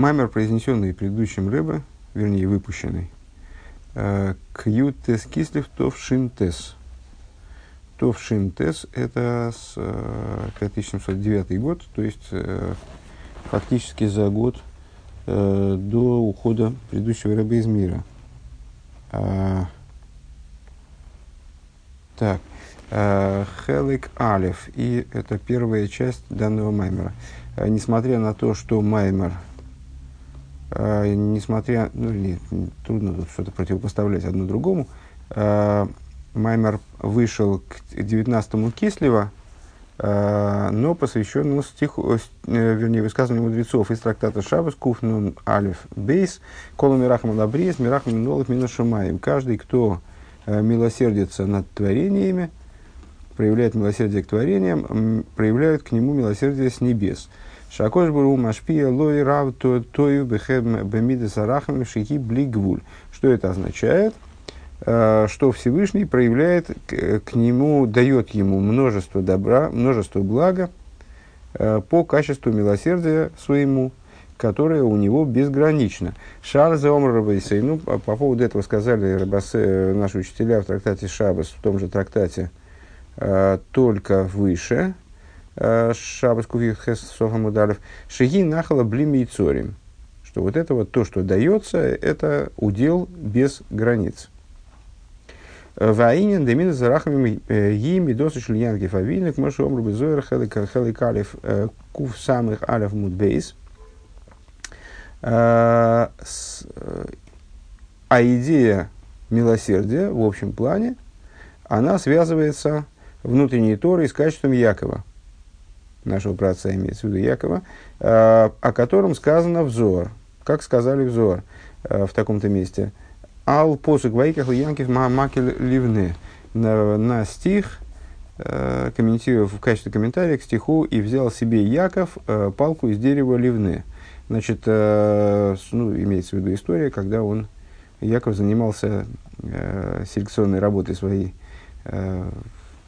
Маймер, произнесенный предыдущим Рэбе, вернее, выпущенный, э, Кьютес Кислев Товшинтес. Товшинтес – это с, э, 5709 год, то есть э, фактически за год э, до ухода предыдущего Рэбе из мира. А, так, э, Хелик Алиф, и это первая часть данного маймера. Э, несмотря на то, что маймер – э, несмотря, ну, не, трудно тут что-то противопоставлять одно другому, э, Маймер вышел к 19-му Кислева, э, но посвященному стиху, э, вернее, высказыванию мудрецов из трактата Шабас, Куфнун Алиф Бейс, Колу Мирахам Лабриес, Мирахам Нолов Минашумаем. Каждый, кто э, милосердится над творениями, проявляет милосердие к творениям, проявляют к нему милосердие с небес. Шакош буру машпия лой рав тою бехем бемиды сарахам шихи блигвуль. Что это означает? Э, что Всевышний проявляет к, нему, дает ему множество добра, множество блага э, по качеству милосердия своему, которое у него безгранично. Шарзе Омрабайсей, ну, по, по поводу этого сказали рабасе, наши учителя в трактате Шабас, в том же трактате, э, только выше, Шабас Кувих Хес Софамудалев, Шиги Нахала Блими и Цорим. Что вот это вот то, что дается, это удел без границ. Ваинин демина зарахами ги медосы шлиянки фавинок машу омрубы зоер хелик алиф кув самых алиф мудбейс. А идея милосердия в общем плане, она связывается внутренней Торой с качеством Якова – нашего праца имеется в виду Якова, э, о котором сказано взор, как сказали взор э, в таком-то месте. Ал посук вайках янкив макель ливны. На, на стих, э, комментируя в качестве комментария к стиху, и взял себе Яков палку из дерева ливны. Значит, ну, имеется в виду история, когда он, Яков занимался селекционной работой своей.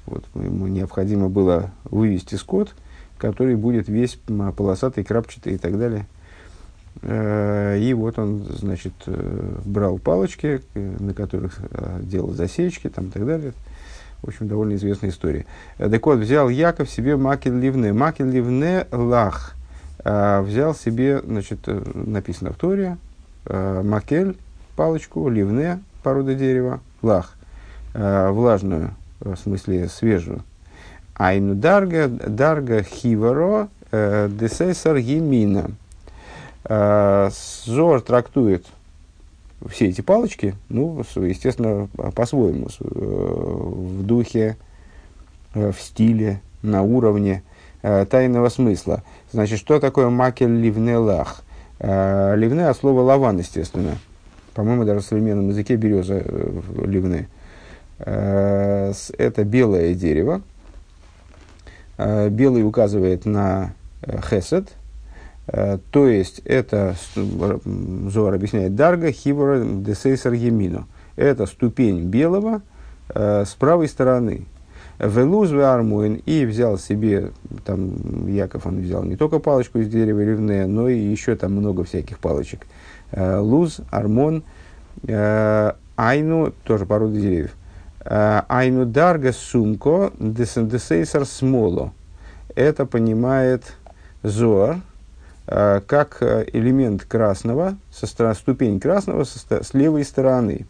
Вот, ему необходимо было вывести скот, который будет весь полосатый, крапчатый и так далее. Э, и вот он, значит, э, брал палочки, э, на которых делал засечки там, и так далее. В общем, довольно известная история. Так вот, взял Яков себе макель ливне. Макель ливне лах. Взял себе, значит, написано в Торе, макель, палочку, ливне, порода дерева, лах, влажную, в смысле свежую, Айну дарга, дарга хиворо, э, десесар гимина. Э, Зор трактует все эти палочки, ну, естественно, по-своему, э, в духе, в стиле, на уровне тайного смысла. Значит, что такое макель ливне лах? Ливне от слова лаван, естественно. По-моему, даже в современном языке береза ливне. Это белое дерево, белый указывает на э, хесед, э, то есть это, Зоар объясняет, дарга хибора десейсар емину. Это ступень белого с правой стороны. Велуз армуин и взял себе, там Яков он взял не только палочку из дерева ревне, но и еще там много всяких палочек. Луз, армон, айну, тоже порода деревьев. Э, Айну дарга сумко десендесейсар смоло. Это понимает Зоар э, как э, элемент красного, со стороны, ступень красного со, с левой стороны.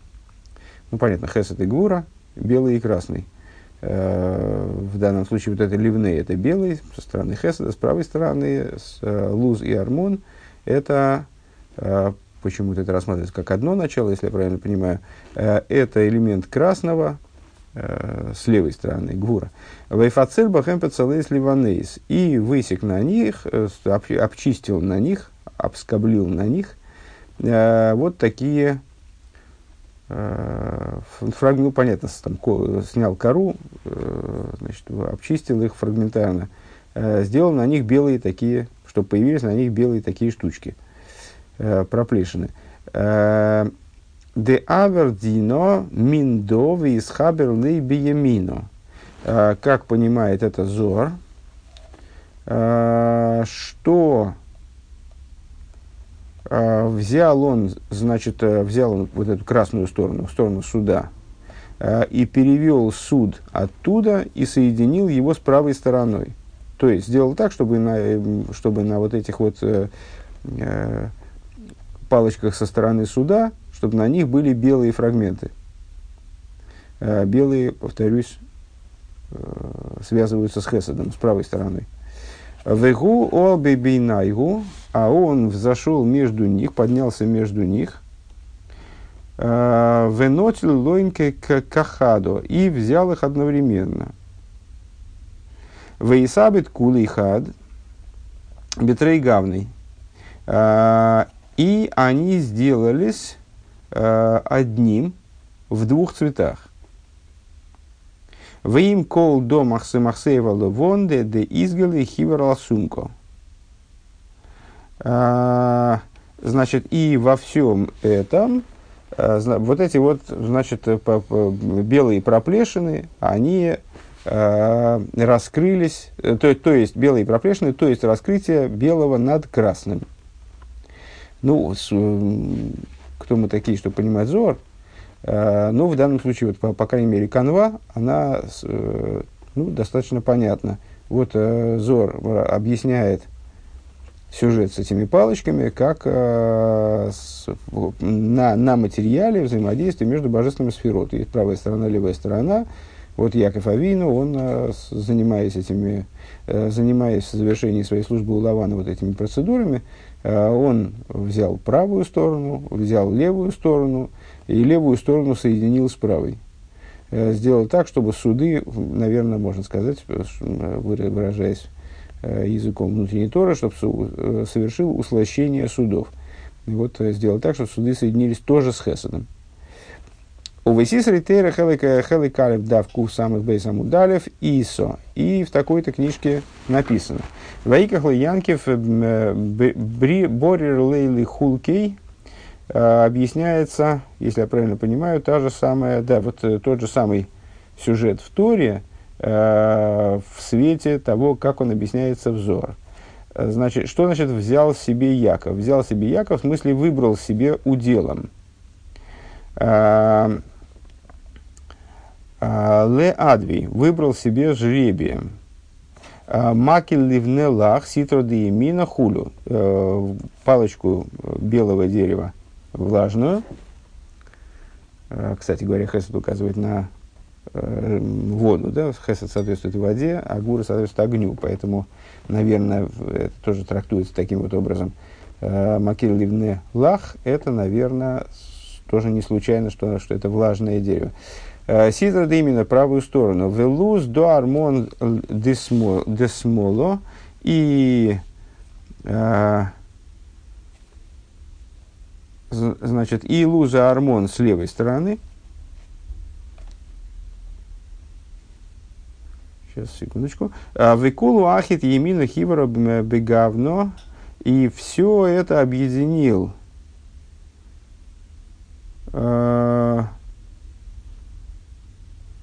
Ну, понятно, хесед и гура, белый и красный. В данном случае вот это ливны, это белый, со стороны хеседа, с правой стороны луз и армон, это почему-то это рассматривается как одно начало, если я правильно понимаю, это элемент красного с левой стороны, гвура. Вайфацель бахэмпецалейс ливанейс. И высек на них, э, обчистил на них, обскоблил на них вот такие фрагменты, ну, понятно, там, снял кору, значит, обчистил их фрагментарно, сделал на них белые такие, чтобы появились на них белые такие штучки – э, проплешины. Де авердино миндо из хабер биемино. Как понимает это Зор, э, что э, взял он, значит, э, взял он вот эту красную сторону, сторону суда, и перевел суд оттуда и соединил его с правой стороной. То есть сделал так, чтобы на, чтобы на вот этих вот палочках со стороны суда, чтобы на них были белые фрагменты. Э, белые, повторюсь, э, связываются с Хеседом, с правой стороной. Вегу обебейнайгу, а он взошел между них, поднялся между них. «Э, Венотил лойнке кахадо, и взял их одновременно. Вейсабит кулей хад, бетрей гавный. «Э, и они сделались одним в двух цветах. В им кол до махсе махсеева левонде де изгали хиверал сумко. А, значит, и во всем этом а, вот эти вот, значит, белые проплешины, они раскрылись, то, то есть белые проплешины, то есть раскрытие белого над красным. Ну, с, кто мы такие, чтобы понимать зор, Э, но в данном случае, вот, по, по крайней мере, канва, она э, ну, достаточно понятна. Вот э, Зор объясняет сюжет с этими палочками, как с, на, на материале взаимодействия между божественными сферот. Есть правая сторона, левая сторона. Вот Яков Авину, он, занимаясь этими, занимаясь в завершении своей службы у Лавана вот этими процедурами, он взял правую сторону, взял левую сторону, и левую сторону соединил с правой. Э, сделал так, чтобы суды, наверное, можно сказать, э, выражаясь э, языком внутренней Торы, чтобы совершил услощение судов. И вот сделал так, чтобы суды соединились тоже с Хесадом. У Весис Ритейра Хеликалев дав кув самых бейсам удалев ИСО. И в такой-то книжке написано. Ваиках Янкев Борер Лейли Хулкей Э, объясняется, если я правильно понимаю, та же самая, да, вот э, тот же самый сюжет в Торе э, в свете того, как он объясняется в Зор. Значит, что значит взял себе Яков? Взял себе Яков, в смысле выбрал себе уделом. Ле Адви выбрал себе жребием. Макель ливне лах ситро мина хулю. Палочку белого дерева влажную. Э, кстати говоря, Хесед указывает на э, воду, да, Хесед соответствует воде, а Гура соответствует огню, поэтому, наверное, это тоже трактуется таким вот образом. Э, Макил ливне лах, это, наверное, тоже не случайно, что, что это влажное дерево. Сидра да именно правую сторону. Велуз до армон десмоло и значит, и луза армон с левой стороны. Сейчас, секундочку. А, Векулу ахит емина хибара бегавно. И все это объединил.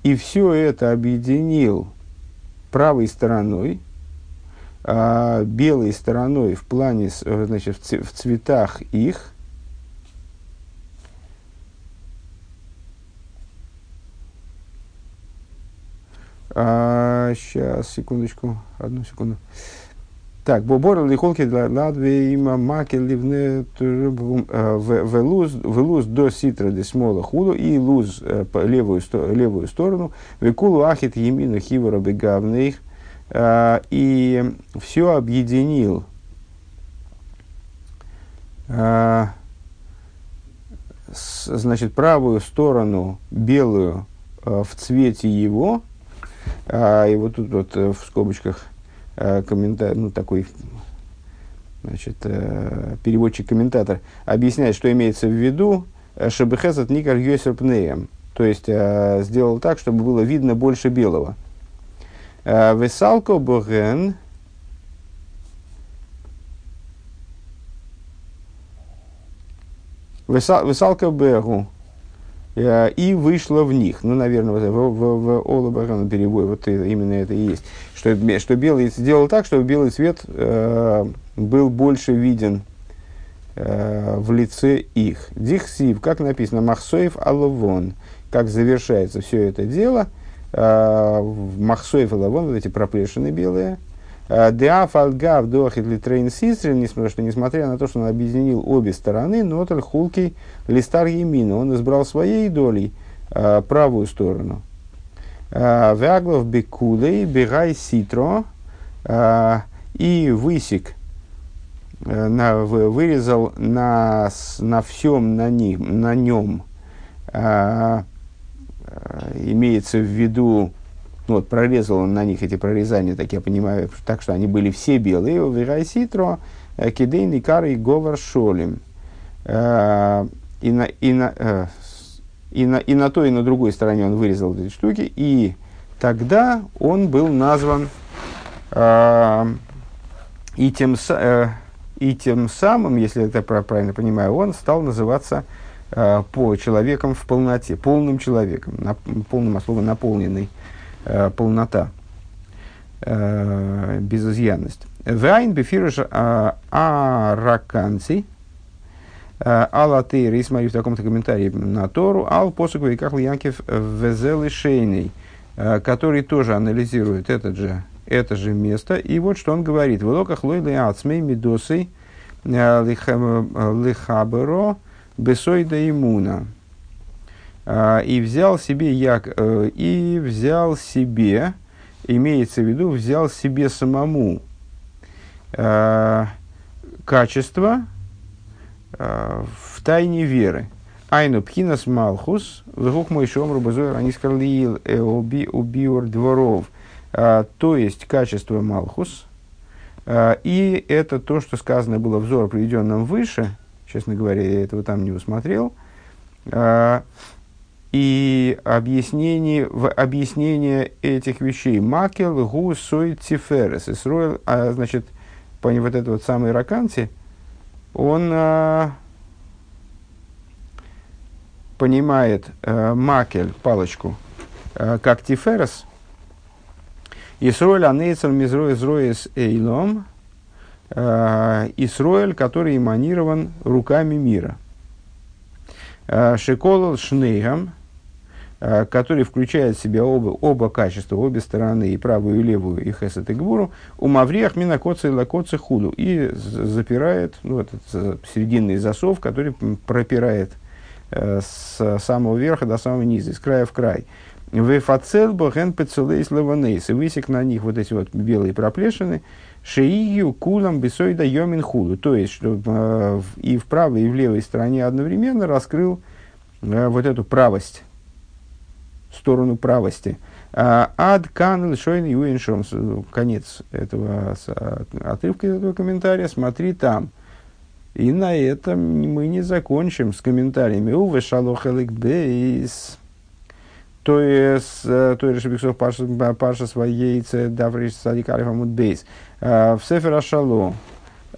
И все это объединил правой стороной, а, белой стороной в плане, значит, в цветах их – А, сейчас, секундочку, одну секунду. Так, бобор лихолки для ладве има маки ливне велуз до ситра де смола худу и луз левую, левую сторону. Векулу ахит емину хивора бегавных и все объединил значит правую сторону белую в цвете его и вот тут вот в скобочках комментарий, ну такой значит, э, переводчик-комментатор объясняет, что имеется в виду Шабехесат Никар Йосерпнеем. То есть сделал так, чтобы было видно больше белого. Весалко Боген Весалка Бегу Э, и вышла в них. Ну, наверное, в, в, в Олабарана перевой вот именно это и есть. Что, что белый сделал так, чтобы белый цвет э, был больше виден э, в лице их. Дихсив, как написано, Махсоев Алавон, как завершается все это дело, э, Махсоев Алавон, вот эти проплешины белые, э, Деаф Алгав Дохит Литрейн Сисрин, что несмотря на то, что он объединил обе стороны, Ноталь Хулки Листар Емина, он избрал своей долей э, правую сторону. Э, Вяглов Бекулей Бегай Ситро и высек Э, на, вырезал на, на всем на, них, на нем, имеется в виду, ну, вот прорезал он на них эти прорезания, так я понимаю, так что они были все белые, вирай ситро, э, кидейный кары говор шолим. А, и на, и, на, и, на, и на той, и на другой стороне он вырезал эти штуки, и тогда он был назван и тем и тем самым, если это правильно понимаю, он стал называться э, по человеком в полноте, полным человеком, на, полным от слова наполненный, э, полнота, э, безызъянность. Вайн бефирыш араканци, Алла Тейр, смотри в таком-то комментарии на Тору, Ал посук Вейках Янкев Везелы Шейный, который тоже анализирует этот же это же место. И вот что он говорит. В локах лойлы ацмей мидосой э, лихаберо бесойда имуна. А, и взял себе як, э, и взял себе, имеется в виду, взял себе самому э, качество в тайне веры. Айну пхинас малхус, вгух мой шомру базуэр анискарлиил эоби убиор дворов – а, то есть качество Малхус, а, и это то, что сказано было взор приведенном выше, честно говоря, я этого там не усмотрел, и объяснение, в объяснение этих вещей макел гу сой тиферес исроил, а, значит, по вот этот вот самый раканти, он а, понимает а, макель, палочку, а, как тиферес, Исроэль анейцер мизрой изроис эйлом. Э, Исроэль, который эманирован руками мира. Э, Шеколал шнейгам, который включает в себя оба, оба качества, обе стороны, и правую, и левую, и хесет и гбуру, у мавриях минакоца и лакоца худу, и запирает, ну, этот серединный засов, который пропирает с самого верха до самого низа, из края в край. Вефацел боген пецелейс леванейс. И высек на них вот эти вот белые проплешины. Шеигию кулам бесойда йомин худу. То есть, что э, и в правой, и в левой стороне одновременно раскрыл э, вот эту правость, сторону правости. А, ад кан лишойн юиншом. Конец этого отрывка из этого комментария. Смотри там. И на этом мы не закончим с комментариями. Уве шалохелик бейс то есть, то есть, Рашибиксов Паша своей Давриш Садик Алифамуд Бейс. Э, в Сефер Ашало,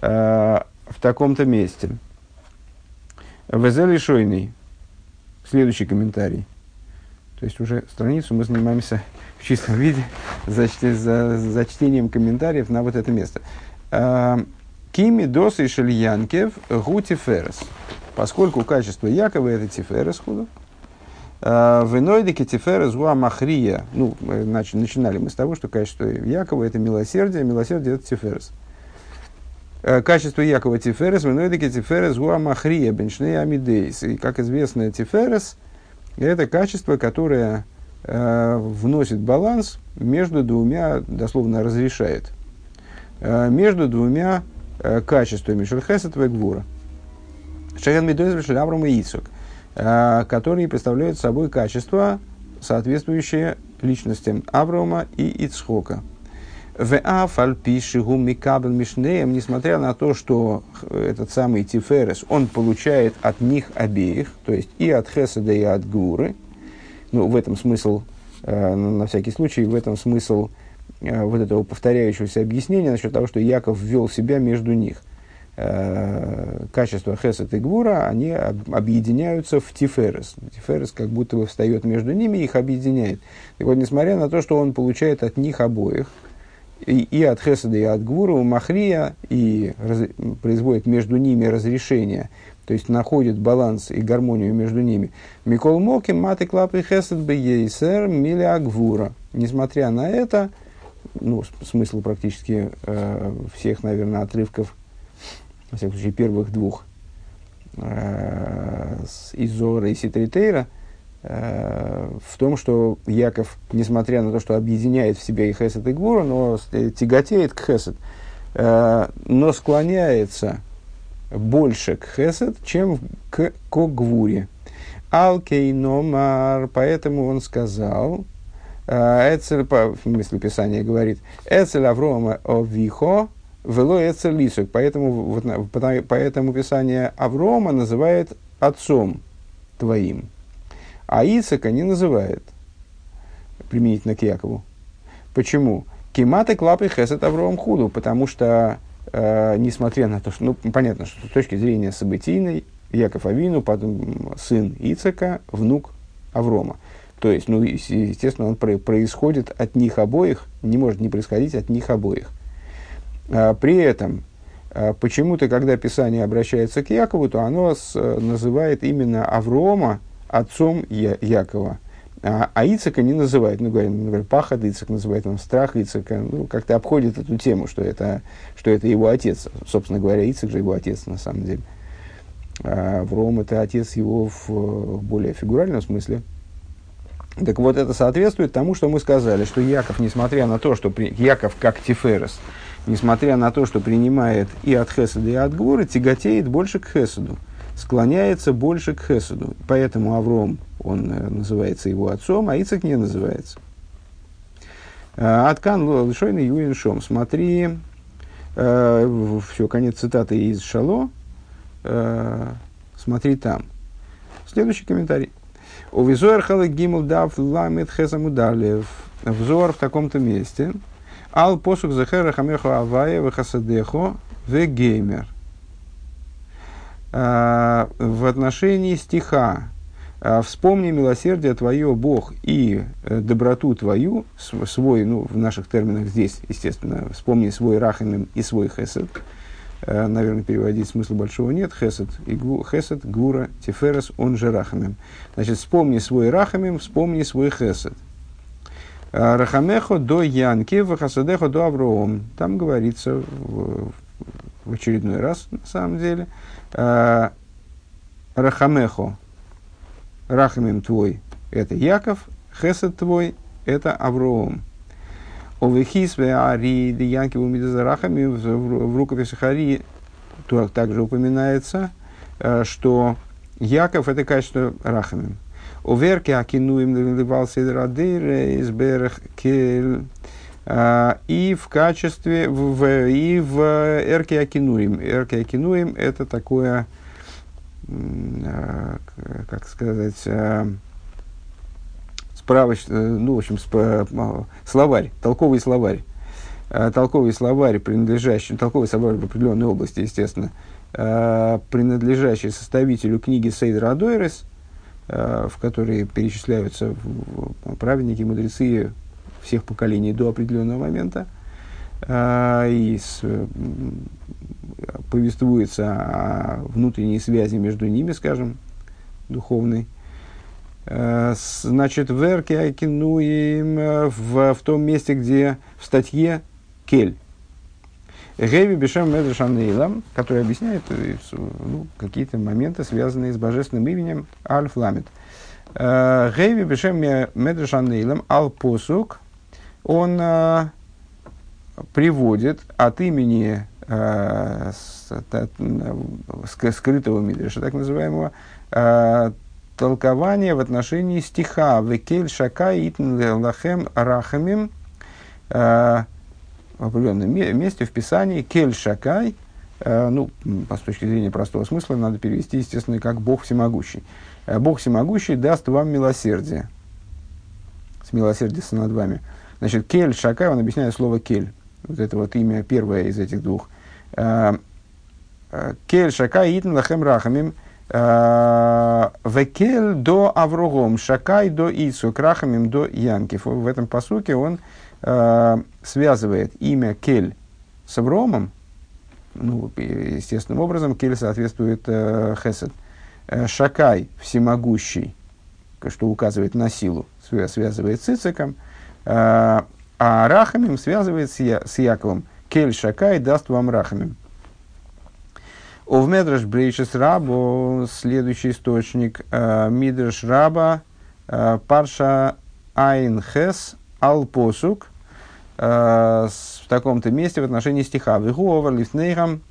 э, в таком-то месте. Везели Шойный. Следующий комментарий. То есть уже страницу мы занимаемся в чистом виде за, за, за чтением комментариев на вот это место. Э, Кими досы шельянкев гути ферес. Поскольку качество Якова это тиферес худов, Э, Венойдики тиферес гуа махрия. Ну, значит, начинали мы с того, что качество Якова это милосердие, милосердие это тиферес. Э, качество Якова тиферес, венойдики тиферес гуа махрия, беншней амидейс. И, как известно, тиферес это качество, которое э, вносит баланс между двумя, дословно разрешает, э, между двумя э, качествами Шельхесет и Гвура. Шеген Медойз Авраам и Ицок – Э, которые представляют собой качества, соответствующие личностям Авраама и Ицхока. В Афальпишигу Микабель Мишнеем, несмотря на то, что этот самый Тиферес, он получает от них обеих, то есть и от Хеседа, и от Гуры, ну, в этом смысл, э, на всякий случай, в этом смысл э, вот этого повторяющегося объяснения насчет того, что Яков ввел себя между них – Э, качества Хесед и Гвура, они объединяются в Тиферес. Тиферес как будто бы встает между ними и их объединяет. И вот, несмотря на то, что он получает от них обоих, и, и от Хеседа, и от Гвура, у Махрия, и раз, производит между ними разрешение, то есть находит баланс и гармонию между ними. Микол Моки, Маты Клапы Хесед Бейсер, Миля Гвура. Несмотря на это, ну, смысл практически э, всех, наверное, отрывков, во всяком случае, первых двух э, из Зора и Ситритейра – в том, что Яков, несмотря на то, что объединяет в себе и Хесед, и Гвура, но тяготеет к Хесед, э, но склоняется больше к Хесед, чем к, к Гвуре. Алкейномар, поэтому он сказал, э, Эцель, в смысле Писания говорит, Эцель Аврома Овихо, вело Эцель Лисук. Поэтому, вот, поэтому Писание Аврома называет отцом твоим. А Ицека не называет применительно к Якову. Почему? Кематы клапы хесет Авроам худу, потому что, э, несмотря на то, что, ну, понятно, что с точки зрения событийной, Яков Авину, потом сын Ицека, внук Аврома. То есть, ну, естественно, он про- происходит от них обоих, не может не происходить от них обоих. А, при этом, а, почему-то, когда Писание обращается к Якову, то оно с, называет именно Аврома, отцом Я, Якова. А, а Ицека не называет, ну, говорим, например, пахот Ицек называет, он страх Ицека, ну, как-то обходит эту тему, что это, что это его отец. Собственно говоря, Ицек же его отец, на самом деле. А Вром это отец его в более фигуральном смысле. Так вот, это соответствует тому, что мы сказали, что Яков, несмотря на то, что при... Яков как Тиферес, несмотря на то, что принимает и от Хеседа, и от Гвора, тяготеет больше к Хеседу склоняется больше к Хесуду. Поэтому Авром, он э, называется его отцом, а Ицек не называется. Э, Аткан Лишойна Юрин Шом. Смотри, э, все, конец цитаты из Шало. Э, смотри там. Следующий комментарий. У визуэр хала гимл дав ламет хесамудалев. Взор в таком-то месте. Ал посук захера хамехо авая вехасадехо вегеймер. А, в отношении стиха а, «Вспомни милосердие Твое, Бог, и э, доброту Твою», свой, ну, в наших терминах здесь, естественно, «вспомни свой рахамим и свой хесед», э, наверное, переводить смысла большого нет, хесед, и гу, хесед, гура, тиферес, он же рахамим. Значит, вспомни свой рахамим, вспомни свой хесед. Рахамехо до Янки, Вахасадехо до Авроом. Там говорится в, в очередной раз, на самом деле – Э, Рахамехо, Рахамим твой, это Яков, Хесед твой, это Авроом. Овехисве Ари Янки Умидазарахами в рукописи Хари также упоминается, э, что Яков это качество Рахамим. Уверки Акинуим наливал Седрадейр из Берех Кель э, и в качестве, в, и в Эрке Акинуим. Эрке Акинуим это такое, э, как сказать, э, справочный, ну, в общем, словарь, толковый словарь. Толковый словарь, принадлежащий, толковый словарь в определенной области, естественно, принадлежащий составителю книги Сейдра Адойрес, в которой перечисляются праведники, мудрецы всех поколений до определенного момента, э, и с, э, повествуется о внутренней связи между ними, скажем, духовной. Э, значит, в Эрке Айкинуим, в, в том месте, где в статье Кель, Геви Бешем Медрешанейлам, который объясняет ну, какие-то моменты, связанные с божественным именем Аль-Фламет. Геви Бешем Медрешанейлам Ал-Посук он э, приводит от имени э, скрытого мидриша, так называемого, э, толкование в отношении стиха «Векель шакай итн лахем рахамим» э, в определенном месте в Писании «Кель шакай» э, ну, с точки зрения простого смысла, надо перевести, естественно, как «Бог всемогущий». «Бог всемогущий даст вам милосердие». С милосердия над вами – Значит, кель шакай, он объясняет слово кель. Вот это вот имя первое из этих двух. А, а, кель шакай итн лахем рахамим. А, векель до аврогом, шакай до ицу, крахамим до янкив. В этом посуке он связывает имя Кель с Авромом, ну, естественным образом, Кель соответствует э, Хесед. Э, Шакай, всемогущий, что указывает на силу, связывает с Ициком, э, а Рахамим связывает с, Я, с Яковом. Кель Шакай даст вам Рахамим. Ов Медраш Брейшес Рабо, следующий источник, э, Мидраш Раба, э, Парша Айн Хес Ал Посук, э, в таком-то месте в отношении стиха. Вегуовар лифнейхам,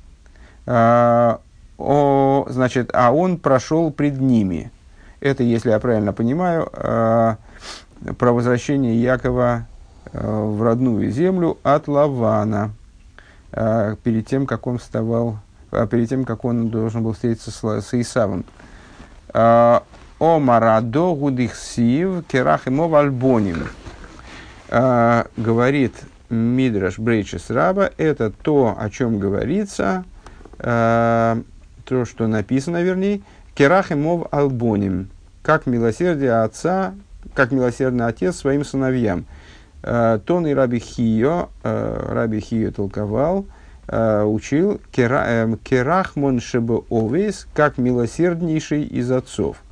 э, значит, а он прошел пред ними. Это, если я правильно понимаю, э, про возвращение Якова э, в родную землю от Лавана, э, перед тем, как он вставал, э, перед тем, как он должен был встретиться с, Исавом. Э, о марадо гудихсив керах ему альбоним. Говорит Мидраш Брейчес Раба, это то, о чем говорится, то, что написано, вернее, Керах и мов албоним, как милосердие отца, как милосердный отец своим сыновьям. Э, Тон и Раби Хио, э, Раби Хио толковал, э, учил Керахмон шебе овес, как милосерднейший из отцов.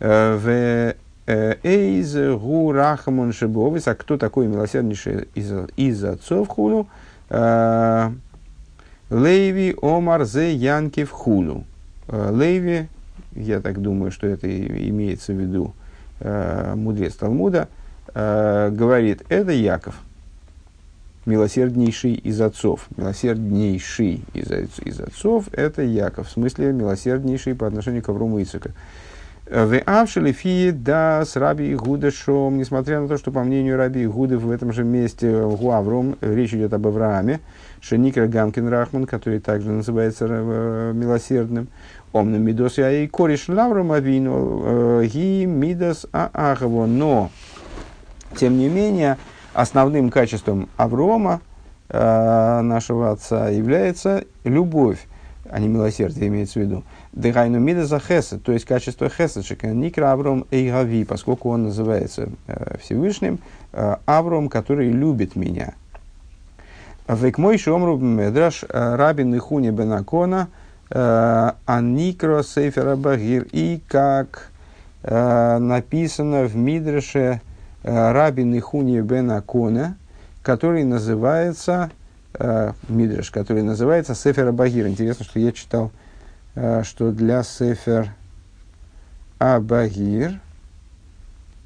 В Эйз гу рахмон шебе овес, а кто такой милосерднейший из, из отцов хуну? Лейви Омар Зе Янкив Хулу. Э, Лейви, я так думаю, что это имеется в виду э, мудрец Талмуда, э, говорит, это Яков, милосерднейший из отцов. Милосерднейший из, из отцов – это Яков, в смысле милосерднейший по отношению к Аврому Ицека. Да с Раби Гудешом, несмотря на то, что по мнению Раби Гуды в этом же месте Гуавром, речь идет об Аврааме, Шеникер Гамкин Рахман, который также называется э, милосердным, Омным Мидос я и кореш Лавром Авину, э, Ги Мидас Аагово. Но, тем не менее, основным качеством Аврома, э, нашего отца, является любовь, а не милосердие имеется в виду. Дыхайну мида за хесед, то есть качество хеседшика, никра Авром Эйгави, поскольку он называется э, Всевышним, Авром, который любит меня. Век мой шомру медраш рабин и хуни бенакона аникро сейфера багир. И как э, написано в мидраше рабин и хуни бенакона, который называется Мидраш, который называется Сефер Абагир. Интересно, что я читал, что для Сефер Абагир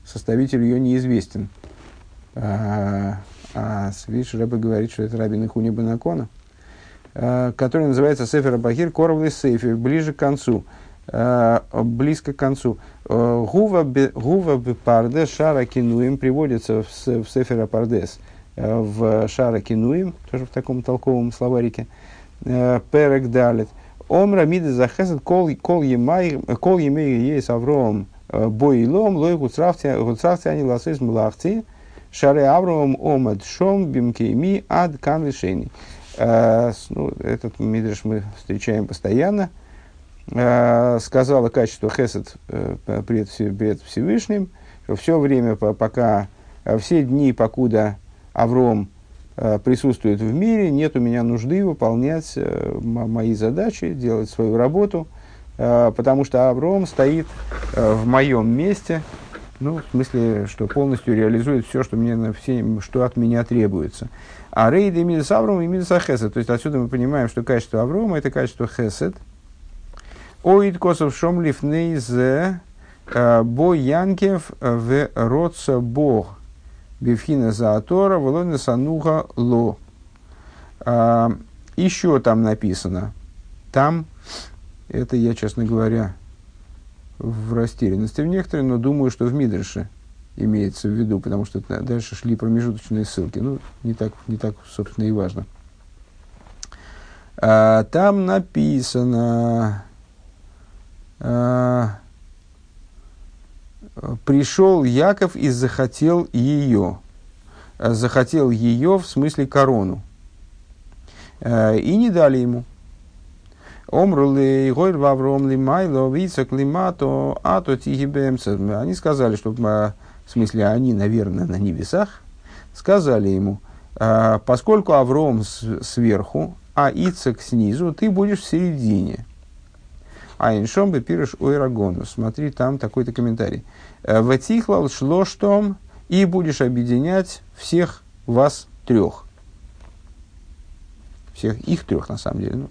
составитель ее неизвестен. А видишь, Рэбе говорит, что это Рабин Ихуни Банакона, э, который называется Сефер Бахир Коровлый Сейфер, ближе к концу, э, близко к концу. Э, Гува Бепарде Шара Кинуим приводится в, ספר פרדס в שער הכינויים, тоже в таком толковом словарике, פרק דלת. אמרה מידת החסד כל ימי היות אברהם בעולם לא הוצרכתי אני לעשות מלאכתי שהרי אברהם עמד שם במקומי עד כאן לשונו. Э, ну, этот мидраш мы встречаем постоянно. Э, сказала качество хесед э, пред, пред Всевышним, что все время, пока все дни, покуда Авром присутствует в мире, нет у меня нужды выполнять мои задачи, делать свою работу, потому что Авром стоит в моем месте, ну, в смысле, что полностью реализует все, что, мне, все, что от меня требуется. А рейд и мидас Авром и мидас Хесед. То есть отсюда мы понимаем, что качество Аврома это качество Хесед. Оид косов шом лифнейзе э, бо янкев в родца бог. Бифхина заатора волона сануха ло. А, Еще там написано. Там, это я, честно говоря, в растерянности в некоторые, но думаю, что в Мидрше имеется в виду, потому что дальше шли промежуточные ссылки. Ну, не так, не так собственно, и важно. А, там написано, а, пришел Яков и захотел ее. Захотел ее в смысле корону. А, и не дали ему. Омрули Тихибемца. Они сказали, что в смысле они, наверное, на небесах, сказали ему, «А, поскольку Авром сверху, а Ицек снизу, ты будешь в середине. А иншом бы пирыш ойрагону. Смотри, там такой-то комментарий. «Э, Ватихлал шло штом, и будешь объединять всех вас трех. Всех их трех, на самом деле. Ну.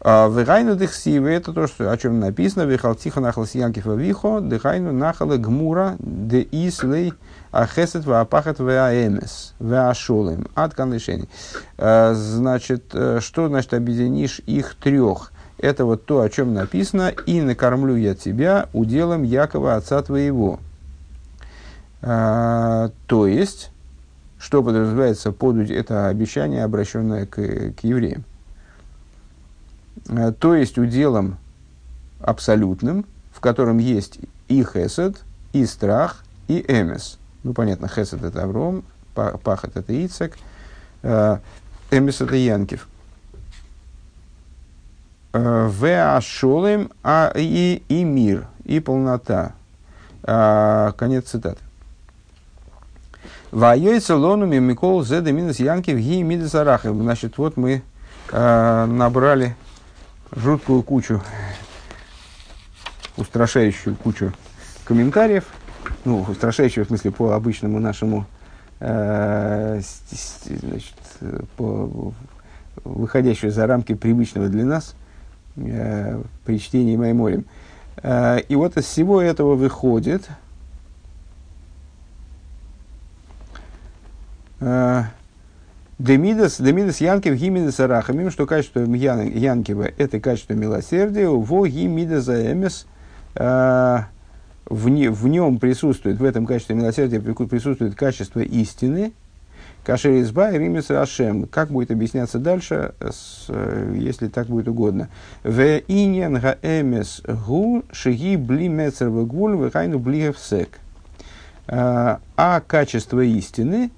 А, Вегайну дехсивы, это то, что, о чем написано, вехал тихо нахал сиянкив вихо, дехайну нахала гмура, де ислей ахесет ваапахат ваэмес, ваашолем, от канлишени. А, значит, э, что значит объединишь их трех? Это вот то, о чем написано, и накормлю я тебя уделом Якова, отца твоего. А, то есть, что подразумевается под это обещание, обращенное к, к евреям. А, то есть, уделом абсолютным, в котором есть и хесед, и страх, и эмес. Ну, понятно, хесед – это Авром, пахат – это Ицек, а, эмес – это Янкив. Веашолем а и, и мир, и полнота. Конец цитаты. Вайойца лонуми Микол Зеда минус Янки в Ги Мидесарахе. Значит, вот мы э, набрали жуткую кучу, устрашающую кучу комментариев. Ну, устрашающую в смысле по обычному нашему, э, значит, по, выходящую за рамки привычного для нас – э, при чтении Майморем. Э, и вот из всего этого выходит э, Демидас, Демидас Янкев Гимидас Арахамим, что качество Ян, Янкева – это качество милосердия, во Гимидаса Эмес, э, в, не, в нем присутствует, в этом качестве милосердия присутствует качество истины – Кашер изба и римес рашем. Как будет объясняться дальше, с, э, если так будет угодно. В иньян гаэмес гу шиги бли мецер вегуль вехайну бли. А, а качество истины,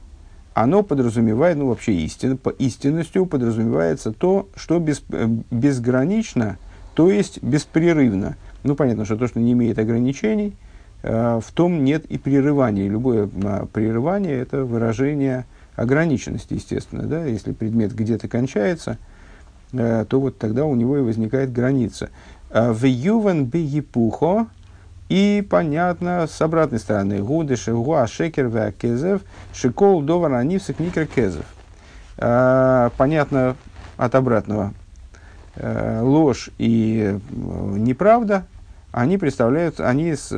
оно подразумевает, ну вообще истина, по истинностью подразумевается то, что без, э, безгранично, то есть беспрерывно. Ну понятно, что то, что не имеет ограничений, э, в том нет и прерывания. Любое прерывание – это выражение ограниченности, естественно. Да? Если предмет где-то кончается, э, то вот тогда у него и возникает граница. А в ювен бегипухо и понятно с обратной стороны. Гуды шегуа шекер кезев шикол довар анивсик микро кезев. А, понятно от обратного. Э, ложь и э, неправда, они представляют, они с,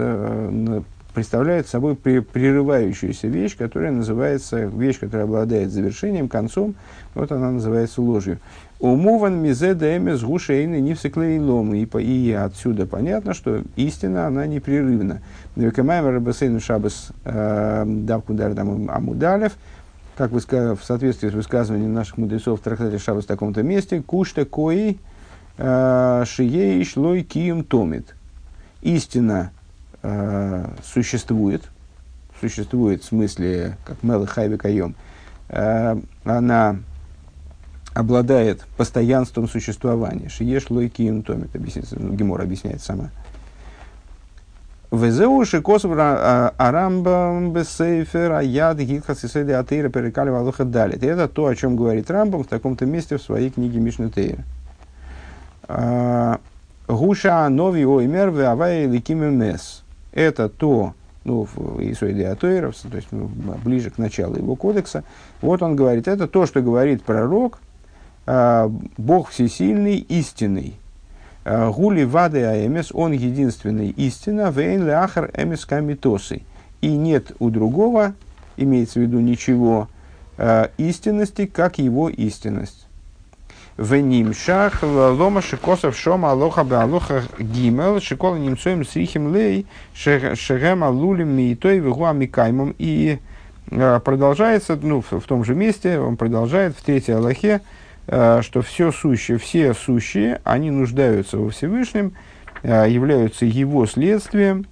представляет собой прерывающуюся вещь, которая называется, вещь, которая обладает завершением, концом, вот она называется ложью. Умуван мизе дэмес гушейны всеклейлом. И, и отсюда понятно, что истина, она непрерывна. Векамайм рабасейну шабас э, давку дардам амудалев, как вы, в соответствии с высказыванием наших мудрецов в трактате Шабас в таком-то месте, кушта кои э, шией шлой кием томит. Истина э, существует, существует в смысле, как Мелы Хайви Кайом, э, она обладает постоянством существования. Шиеш лойки томит, объясняется, ну, Гемор объясняет сама. Везеу шикосов а, арамбам бесейфер аяд гилхас исэди атеира перекали валуха далит. Это то, о чем говорит Рамбам в таком-то месте в своей книге Мишна Тейра. Гуша нови оймер веавай ликим мес это то, ну, в Исоиде Атоиров, то есть ну, ближе к началу его кодекса, вот он говорит, это то, что говорит пророк, Бог всесильный, истинный. А, Гули вады аэмес, он единственный истина, вейн леахар эмес камитосы. И нет у другого, имеется в виду ничего, э, истинности, как его истинность. Венимшах лома шикосов шома алоха беалоха гимел шикола немцоем срихим лей шерем алулим миитой вегуа микаймом. И продолжается, ну, в, в том же месте, он продолжает в третьей Аллахе, что все сущее, все сущие, они нуждаются во Всевышнем, э, являются его следствием,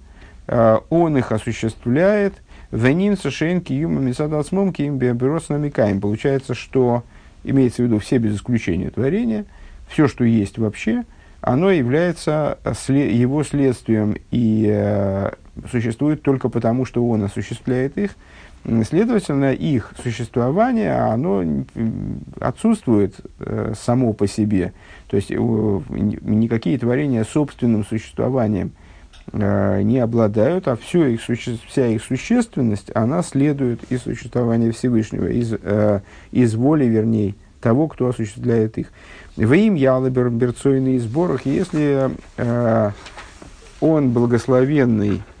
он их осуществляет, Венин Сашен Киюма Мисадасмом Киим Биабирос Намикаем. Получается, что имеется в виду все без исключения творения, все, что есть вообще, оно является его следствием и э, существует только потому, что он осуществляет их. Следовательно, их существование, оно отсутствует э, само по себе. То есть, никакие творения собственным существованием э, не обладают, а все их вся их существенность, она следует из существования Всевышнего, из, э, из воли, вернее, того, кто осуществляет их. В им берцойный сборах, если э, он благословенный Э,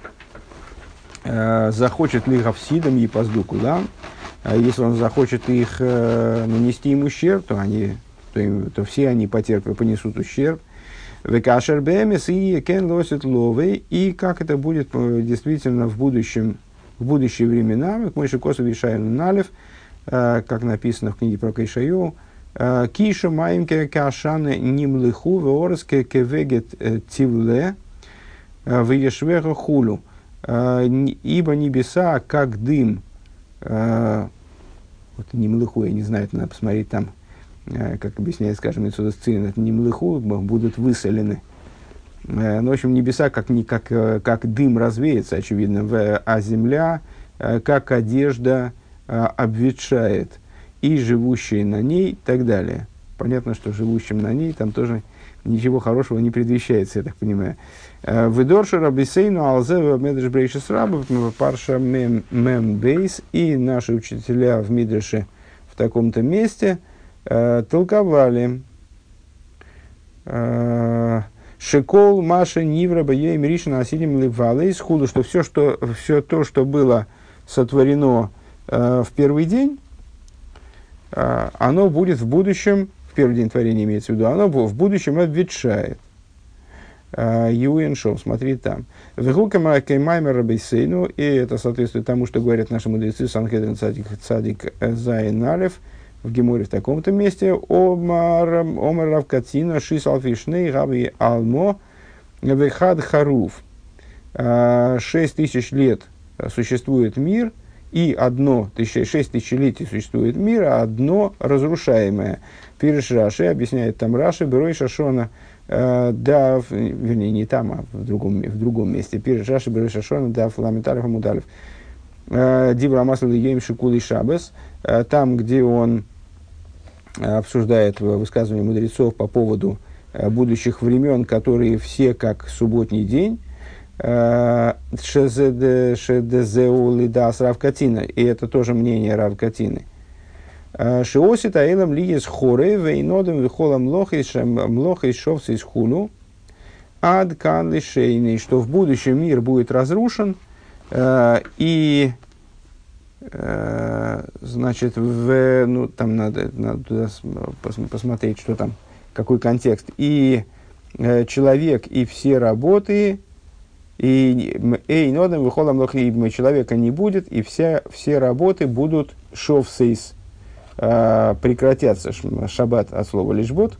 захочет ли Гавсидам и пазду кулам, а если он захочет их э, нанести им ущерб, то, они, то, им, то все они потерпят, понесут ущерб. Векашер бемес и кен лосит ловы. И как это будет э, действительно в будущем, в будущие времена, как мы Косов Ишайн Налев, как написано в книге про Кайшаю, Киша маимке кашаны нимлыху веорске кевегет тивле в хулю. А, ибо небеса, как дым, а, вот не млыху, я не знаю, это надо посмотреть там, а, как объясняет, скажем, Ицуда Сцин, это не млыху, будут высолены. Ну, в общем, небеса как, не, как, как дым развеется, очевидно, а земля, как одежда обветшает, и живущие на ней, и так далее. Понятно, что живущим на ней там тоже ничего хорошего не предвещается, я так понимаю. Э, Выдорша Рабисейну Алзева Медреш Брейшис Раба Парша Мем Бейс. И наши учителя в Мидреше в таком-то месте э, толковали. Э, Шекол, Маша, Нивра, Бае, Миришина, Асилим, Ливалейс, худу, что все, что все то, что было сотворено э, в первый день, э, оно будет в будущем, в первый день творения имеется в виду, оно в будущем обветшает. Юэншов, смотри там. Вегука Кеймаймер Рабейсейну, и это соответствует тому, что говорят наши мудрецы Санхедрин Цадик, Цадик Зайн Алев, в Геморе в таком-то месте, Омар, Омар Равкатина, Шис Алфишней, Раби Алмо, Вехад Харуф. Шесть тысяч лет существует мир, и одно, шесть тысячелетий существует мир, а одно разрушаемое. Пириш Раши объясняет там Раши, Берой Шашона, Э, да, вернее, не там, а в другом, в другом месте. Пириш Раши Береш да, Фламентарев Амудалев. Э, Дибра Масла Ем Шикули Шабес, э, там, где он обсуждает высказывания мудрецов по поводу будущих времен, которые все как субботний день, Шедезеу Лидас Равкатина, и это тоже мнение Равкатины. Шиосит аилам ли из хоры, вейнодом вихолам млох из шовца из хуну, ад кан лишейный, что в будущем мир будет разрушен, э, и э, значит, в, ну, там надо, надо туда посмотреть, что там, какой контекст. И э, человек, и все работы, и эй, нодом выходом человека не будет, и вся, все работы будут шовсейс, э, прекратятся шаббат от слова лишбот,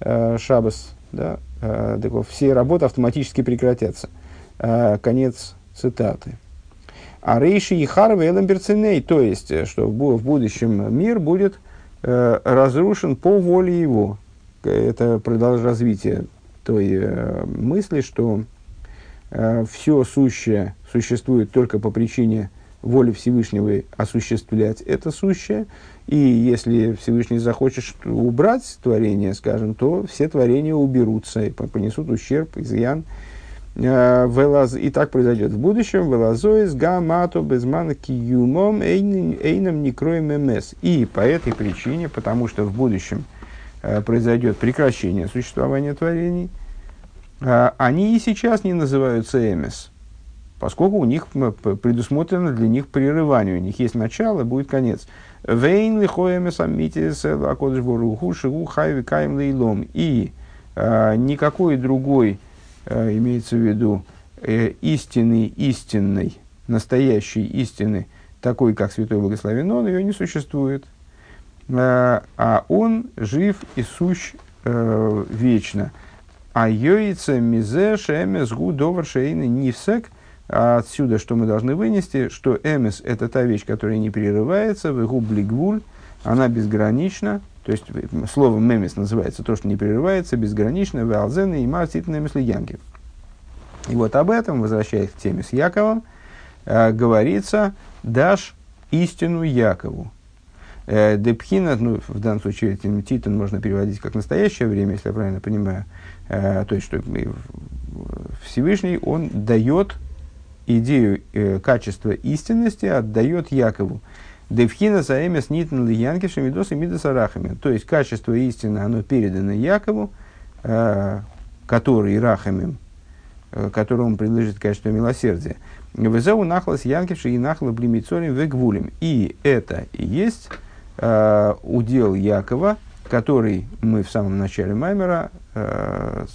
э, шабас, да, э, так все работы автоматически прекратятся. Э, конец цитаты. А рейши и харвы эламберциней, то есть, э, что в, в будущем мир будет э, разрушен по воле его. Это продолжает развитие той э, мысли, что э, все сущее существует только по причине воли Всевышнего осуществлять это сущее, и если Всевышний захочет убрать творение, скажем, то все творения уберутся и понесут ущерб, изъян. Э, и так произойдет в будущем. Велазоис гамато безмана киюмом эйном не кроем мс. И по этой причине, потому что в будущем э, произойдет прекращение существования творений, э, они и сейчас не называются эмес поскольку у них предусмотрено для них прерывание. У них есть начало, будет конец. Вейн лихоями саммитис акодыш боруху шигу хайви каем лейлом. И э, никакой другой, э, имеется в виду, э, истинный, истинной, настоящей истины, такой, как Святой Благословен, он ее не существует. Э, а он жив и сущ э, вечно. А йоица мизе шемес гу довар шейны нифсек – а отсюда, что мы должны вынести, что эмис – это та вещь, которая не прерывается, в гублигвуль, она безгранична, то есть слово мемис называется то, что не прерывается, безгранично, в алзены и мартит немис янки. И вот об этом, возвращаясь к теме с Яковом, э, говорится «даш истину Якову. Э, Депхина, ну, в данном случае Титан можно переводить как настоящее время, если я правильно понимаю. Э, то есть, что Всевышний, он дает идею э, качества истинности, отдает Якову. Девхина заэмес нитн лиянки шамидос и мидасарахами. То есть, качество истины, оно передано Якову, э, который рахамим, э, которому принадлежит качество милосердия. Везеу нахлас янкивши и нахла блимицорим вегвулем. И это и есть э, удел Якова, который мы в самом начале Маймера э,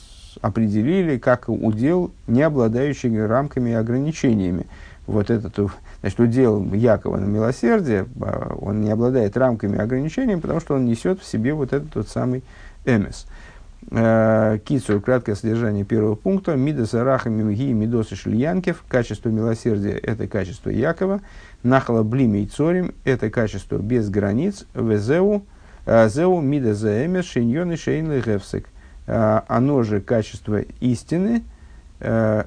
определили как удел, не обладающий рамками и ограничениями. Вот этот значит, удел Якова на милосердие, а, он не обладает рамками и ограничениями, потому что он несет в себе вот этот тот самый эмес. Э, Кицур, краткое содержание первого пункта. Мидас араха мимги мидосы шильянкев. Качество милосердия – это качество Якова. Нахала блими и цорим – это качество без границ. Везеу, э, зеу мида заэмес шиньон и шейн гевсек – Э, оно же качество истины, э,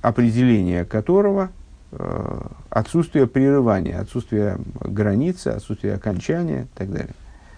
определение которого э, отсутствие прерывания, отсутствие границы, отсутствие окончания и так далее.